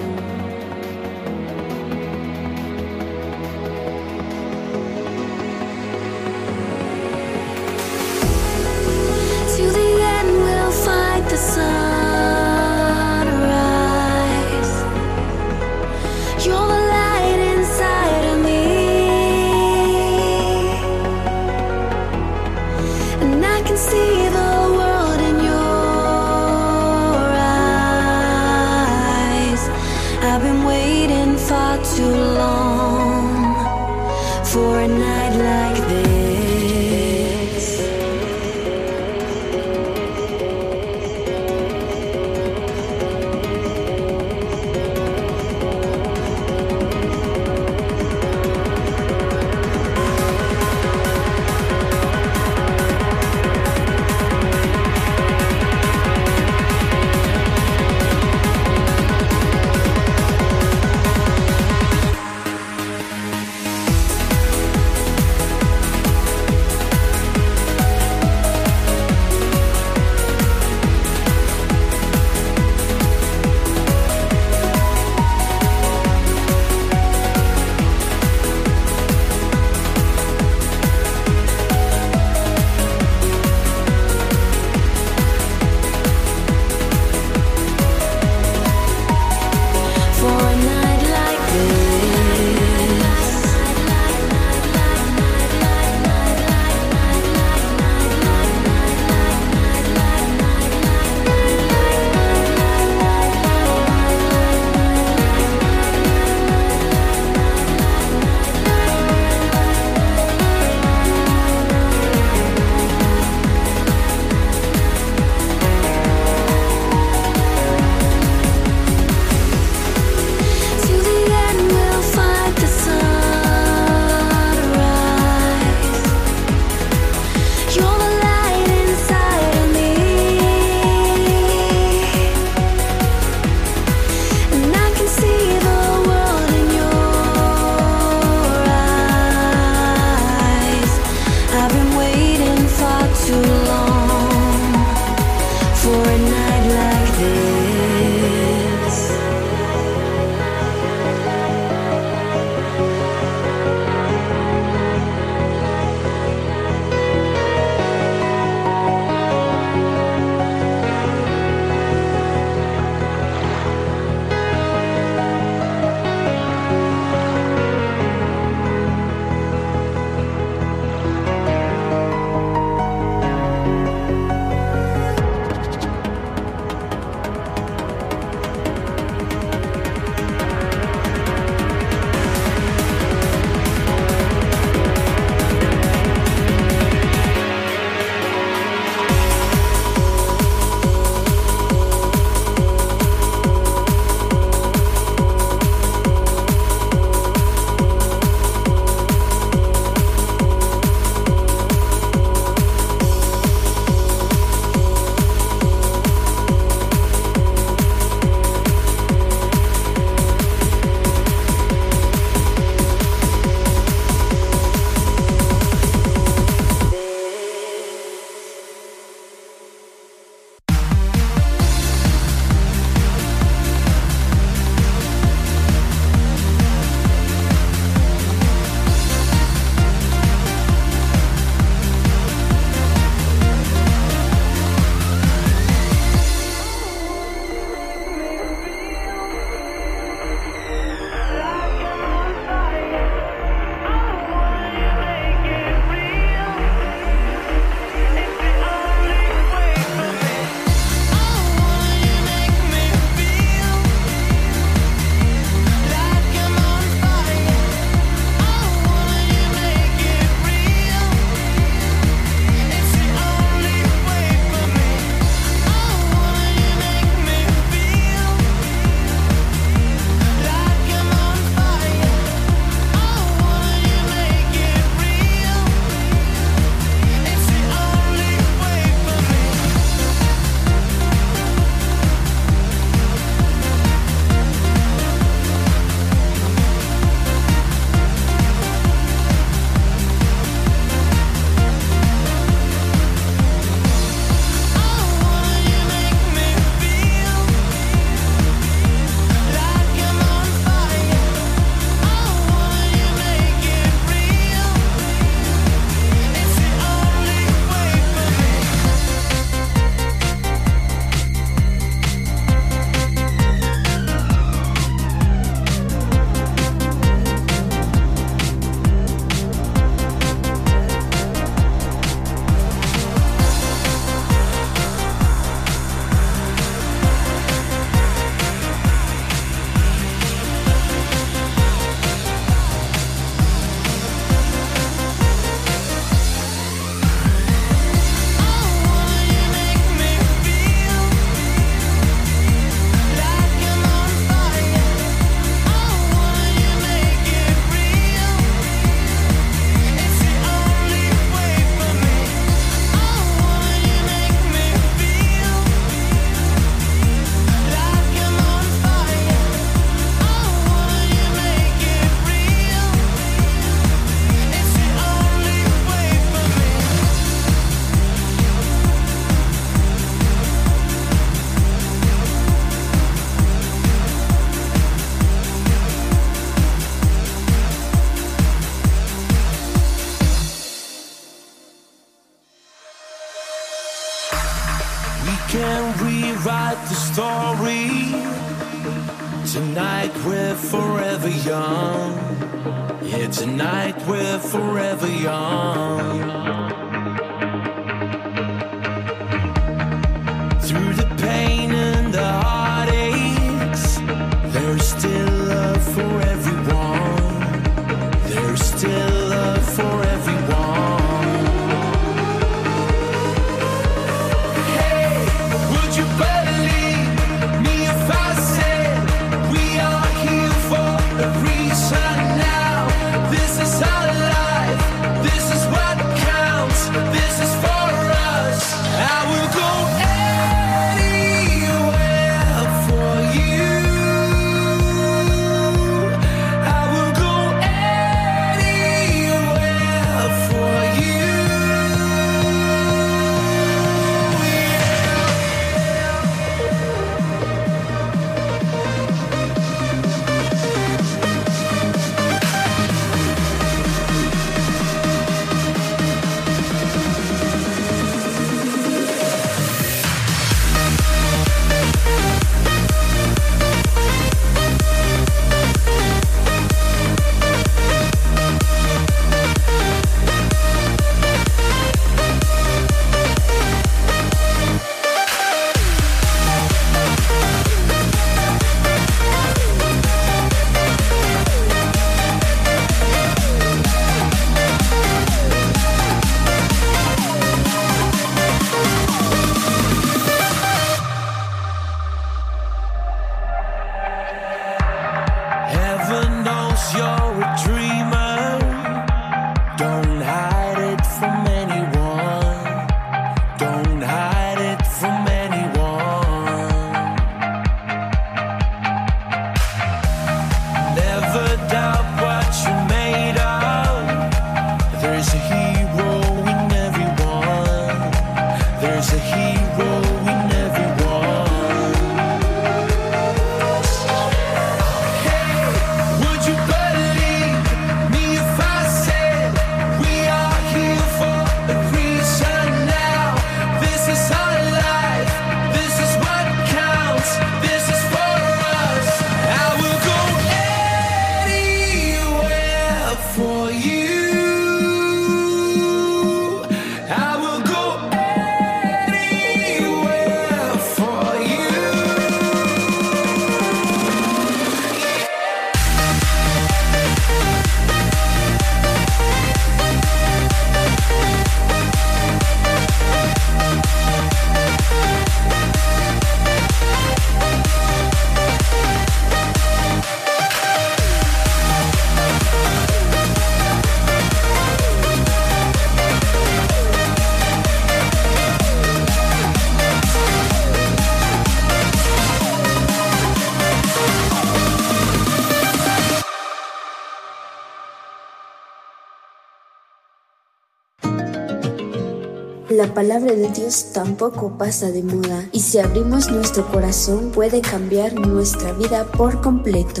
Palabra de Dios tampoco pasa de moda y si abrimos nuestro corazón puede cambiar nuestra vida por completo.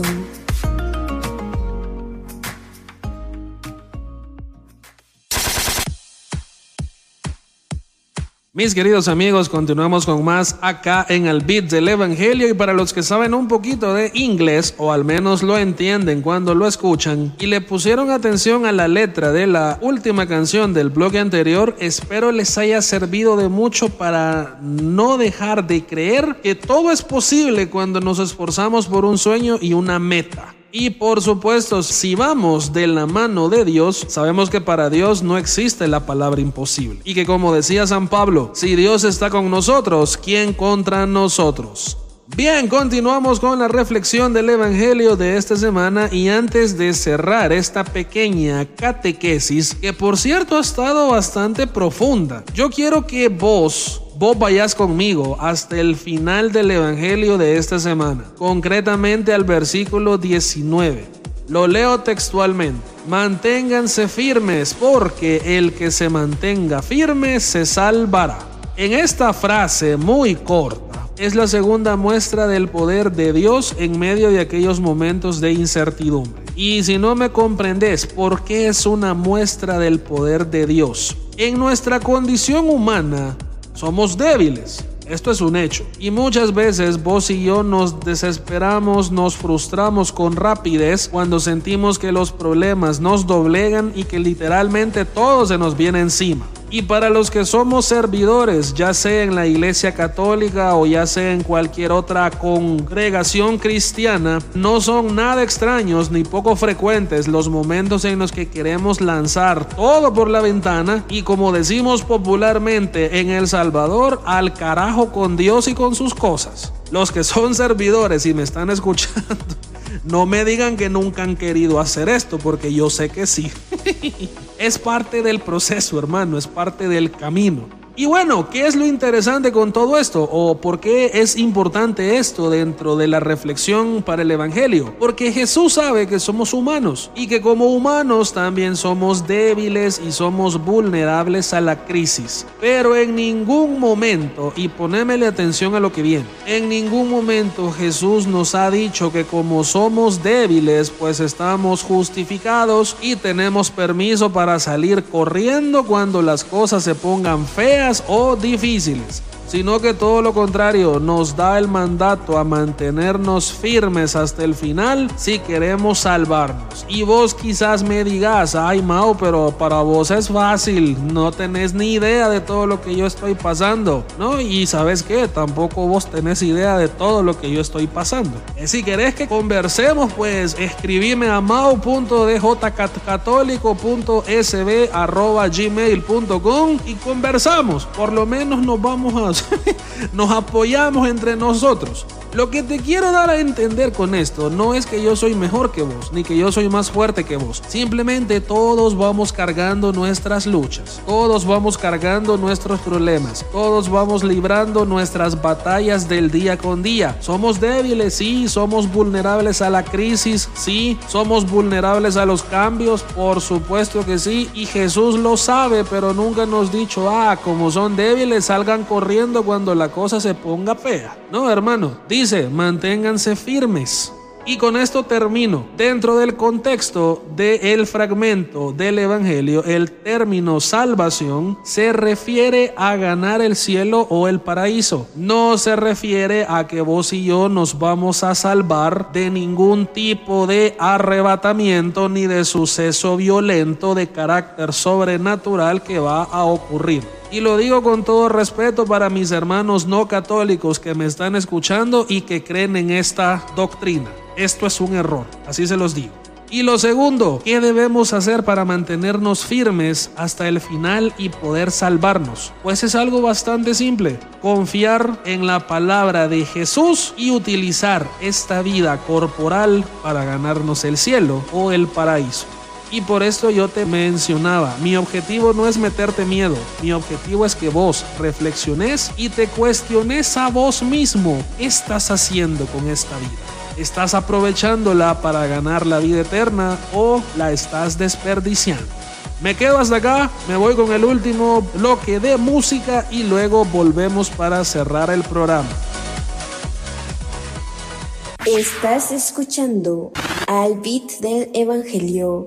Mis queridos amigos, continuamos con más acá en el beat del Evangelio y para los que saben un poquito de inglés o al menos lo entienden cuando lo escuchan y le pusieron atención a la letra de la última canción del bloque anterior, espero les haya servido de mucho para no dejar de creer que todo es posible cuando nos esforzamos por un sueño y una meta. Y por supuesto, si vamos de la mano de Dios, sabemos que para Dios no existe la palabra imposible. Y que como decía San Pablo, si Dios está con nosotros, ¿quién contra nosotros? Bien, continuamos con la reflexión del Evangelio de esta semana y antes de cerrar esta pequeña catequesis, que por cierto ha estado bastante profunda, yo quiero que vos, vos vayas conmigo hasta el final del Evangelio de esta semana, concretamente al versículo 19. Lo leo textualmente. Manténganse firmes porque el que se mantenga firme se salvará. En esta frase muy corta, es la segunda muestra del poder de Dios en medio de aquellos momentos de incertidumbre. Y si no me comprendes por qué es una muestra del poder de Dios, en nuestra condición humana somos débiles. Esto es un hecho. Y muchas veces vos y yo nos desesperamos, nos frustramos con rapidez cuando sentimos que los problemas nos doblegan y que literalmente todo se nos viene encima. Y para los que somos servidores, ya sea en la iglesia católica o ya sea en cualquier otra congregación cristiana, no son nada extraños ni poco frecuentes los momentos en los que queremos lanzar todo por la ventana y como decimos popularmente en El Salvador, al carajo con Dios y con sus cosas. Los que son servidores y me están escuchando, no me digan que nunca han querido hacer esto, porque yo sé que sí. es parte del proceso, hermano, es parte del camino. Y bueno, ¿qué es lo interesante con todo esto? ¿O por qué es importante esto dentro de la reflexión para el Evangelio? Porque Jesús sabe que somos humanos y que como humanos también somos débiles y somos vulnerables a la crisis. Pero en ningún momento, y ponémele atención a lo que viene, en ningún momento Jesús nos ha dicho que como somos débiles, pues estamos justificados y tenemos permiso para salir corriendo cuando las cosas se pongan feas o difíciles, sino que todo lo contrario nos da el mandato a mantenernos firmes hasta el final si queremos salvarnos. Y vos quizás me digas, ay Mau, pero para vos es fácil, no tenés ni idea de todo lo que yo estoy pasando, ¿no? Y sabes qué, tampoco vos tenés idea de todo lo que yo estoy pasando. Y si querés que conversemos, pues escribime a mau.djcatólico.sb.gmail.com y conversamos. Por lo menos nos vamos a nos apoyamos entre nosotros. Lo que te quiero dar a entender con esto no es que yo soy mejor que vos, ni que yo soy más fuerte que vos. Simplemente todos vamos cargando nuestras luchas, todos vamos cargando nuestros problemas, todos vamos librando nuestras batallas del día con día. Somos débiles, sí, somos vulnerables a la crisis, sí, somos vulnerables a los cambios, por supuesto que sí, y Jesús lo sabe, pero nunca nos dicho, ah, como son débiles, salgan corriendo cuando la cosa se ponga fea. No, hermano, dice, manténganse firmes. Y con esto termino. Dentro del contexto del fragmento del Evangelio, el término salvación se refiere a ganar el cielo o el paraíso. No se refiere a que vos y yo nos vamos a salvar de ningún tipo de arrebatamiento ni de suceso violento de carácter sobrenatural que va a ocurrir. Y lo digo con todo respeto para mis hermanos no católicos que me están escuchando y que creen en esta doctrina. Esto es un error, así se los digo. Y lo segundo, ¿qué debemos hacer para mantenernos firmes hasta el final y poder salvarnos? Pues es algo bastante simple, confiar en la palabra de Jesús y utilizar esta vida corporal para ganarnos el cielo o el paraíso. Y por esto yo te mencionaba, mi objetivo no es meterte miedo, mi objetivo es que vos reflexiones y te cuestiones a vos mismo qué estás haciendo con esta vida. ¿Estás aprovechándola para ganar la vida eterna o la estás desperdiciando? Me quedo hasta acá, me voy con el último bloque de música y luego volvemos para cerrar el programa. Estás escuchando al beat del Evangelio.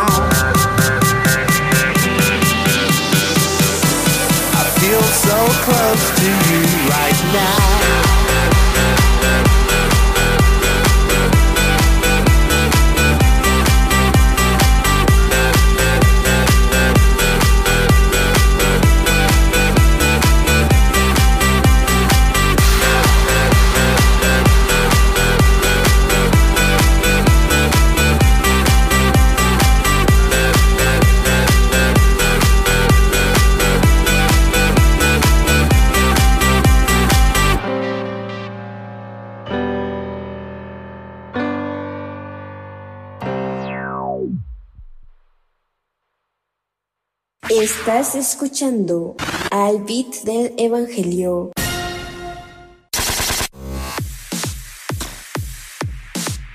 Estás escuchando al beat del Evangelio.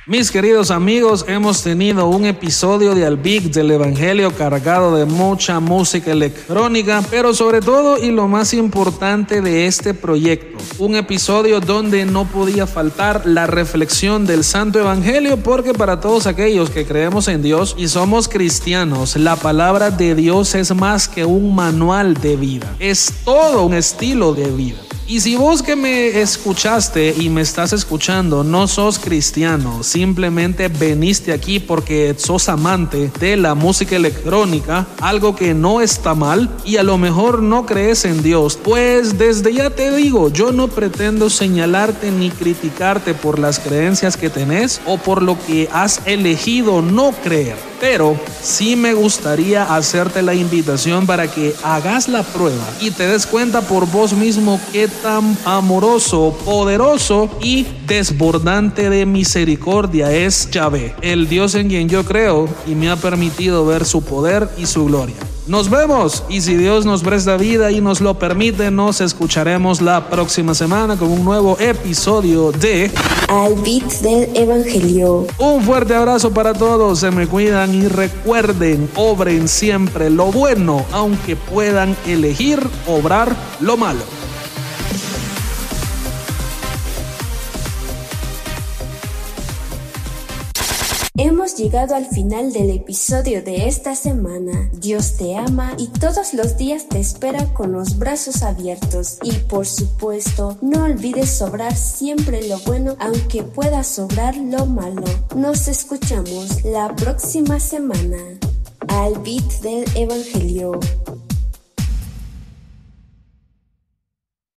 Mis queridos amigos, hemos tenido un episodio de Albic del Evangelio cargado de mucha música electrónica, pero sobre todo y lo más importante de este proyecto un episodio donde no podía faltar la reflexión del Santo Evangelio, porque para todos aquellos que creemos en Dios y somos cristianos, la palabra de Dios es más que un manual de vida, es todo un estilo de vida. Y si vos que me escuchaste y me estás escuchando no sos cristiano, simplemente veniste aquí porque sos amante de la música electrónica, algo que no está mal, y a lo mejor no crees en Dios, pues desde ya te digo, yo pretendo señalarte ni criticarte por las creencias que tenés o por lo que has elegido no creer. Pero sí me gustaría hacerte la invitación para que hagas la prueba y te des cuenta por vos mismo qué tan amoroso, poderoso y desbordante de misericordia es Yahvé, el Dios en quien yo creo y me ha permitido ver su poder y su gloria. Nos vemos y si Dios nos presta vida y nos lo permite, nos escucharemos la próxima semana con un nuevo episodio de Al beat del Evangelio. Un fuerte abrazo para todos, se me cuidan y recuerden, obren siempre lo bueno, aunque puedan elegir obrar lo malo. Hemos llegado al final del episodio de esta semana. Dios te ama y todos los días te espera con los brazos abiertos. Y por supuesto, no olvides sobrar siempre lo bueno, aunque pueda sobrar lo malo. Nos escuchamos la próxima semana. Al beat del Evangelio.